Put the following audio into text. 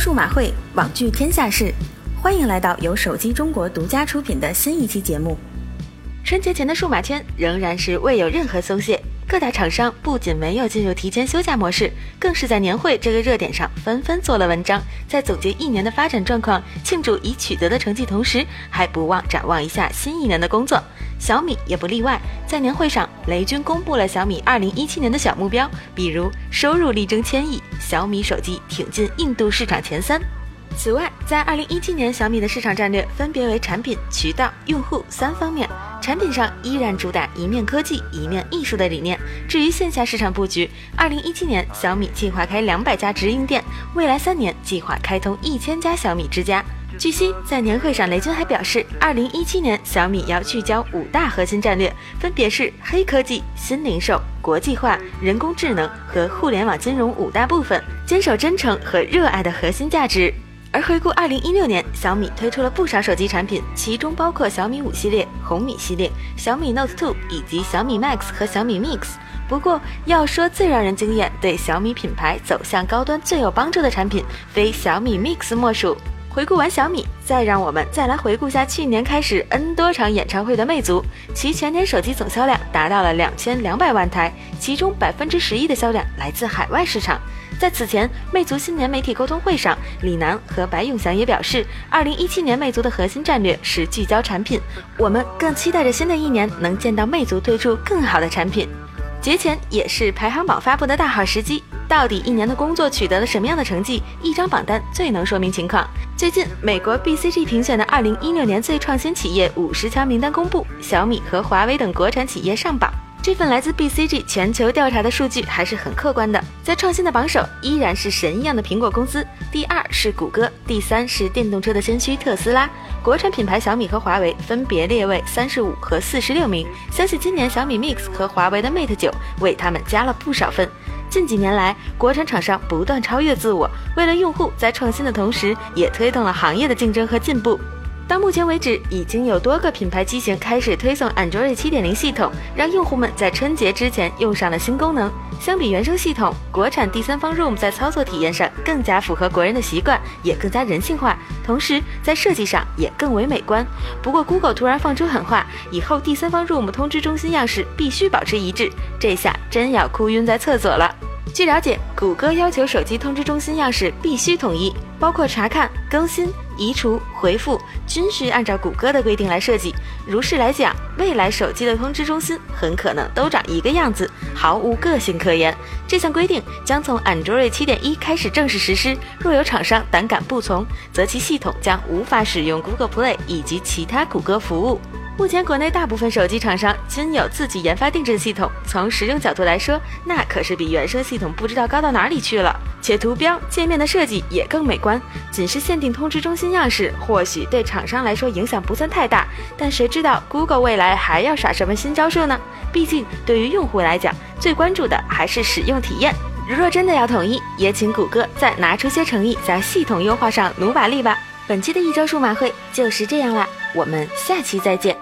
数码会，网聚天下事，欢迎来到由手机中国独家出品的新一期节目。春节前的数码圈仍然是未有任何松懈，各大厂商不仅没有进入提前休假模式，更是在年会这个热点上纷纷做了文章，在总结一年的发展状况、庆祝已取得的成绩同时，还不忘展望一下新一年的工作。小米也不例外，在年会上，雷军公布了小米2017年的小目标，比如收入力争千亿，小米手机挺进印度市场前三。此外，在2017年，小米的市场战略分别为产品、渠道、用户三方面。产品上依然主打一面科技、一面艺术的理念。至于线下市场布局，2017年小米计划开两百家直营店，未来三年计划开通一千家小米之家。据悉，在年会上，雷军还表示，二零一七年小米要聚焦五大核心战略，分别是黑科技、新零售、国际化、人工智能和互联网金融五大部分，坚守真诚和热爱的核心价值。而回顾二零一六年，小米推出了不少手机产品，其中包括小米五系列、红米系列、小米 Note 2以及小米 Max 和小米 Mix。不过，要说最让人惊艳、对小米品牌走向高端最有帮助的产品，非小米 Mix 莫属。回顾完小米，再让我们再来回顾下去年开始 N 多场演唱会的魅族，其全年手机总销量达到了两千两百万台，其中百分之十一的销量来自海外市场。在此前，魅族新年媒体沟通会上，李楠和白永祥也表示，二零一七年魅族的核心战略是聚焦产品，我们更期待着新的一年能见到魅族推出更好的产品。节前也是排行榜发布的大好时机。到底一年的工作取得了什么样的成绩？一张榜单最能说明情况。最近，美国 BCG 评选的二零一六年最创新企业五十强名单公布，小米和华为等国产企业上榜。这份来自 BCG 全球调查的数据还是很客观的。在创新的榜首依然是神一样的苹果公司，第二是谷歌，第三是电动车的先驱特斯拉。国产品牌小米和华为分别列位三十五和四十六名。相信今年小米 Mix 和华为的 Mate 九为他们加了不少分。近几年来，国产厂商不断超越自我，为了用户在创新的同时，也推动了行业的竞争和进步。到目前为止，已经有多个品牌机型开始推送 Android 7.0系统，让用户们在春节之前用上了新功能。相比原生系统，国产第三方 Room 在操作体验上更加符合国人的习惯，也更加人性化，同时在设计上也更为美观。不过，Google 突然放出狠话，以后第三方 Room 通知中心样式必须保持一致，这下真要哭晕在厕所了。据了解，谷歌要求手机通知中心样式必须统一，包括查看、更新。移除、回复均需按照谷歌的规定来设计。如是来讲，未来手机的通知中心很可能都长一个样子，毫无个性可言。这项规定将从 Android 7.1开始正式实施。若有厂商胆敢不从，则其系统将无法使用 Google Play 以及其他谷歌服务。目前，国内大部分手机厂商均有自己研发定制系统。从实用角度来说，那可是比原生系统不知道高到哪里去了。且图标界面的设计也更美观。仅是限定通知中心样式，或许对厂商来说影响不算太大。但谁知道 Google 未来还要耍什么新招数呢？毕竟，对于用户来讲，最关注的还是使用体验。如若真的要统一，也请谷歌再拿出些诚意，在系统优化上努把力吧。本期的一周数码会就是这样啦。我们下期再见。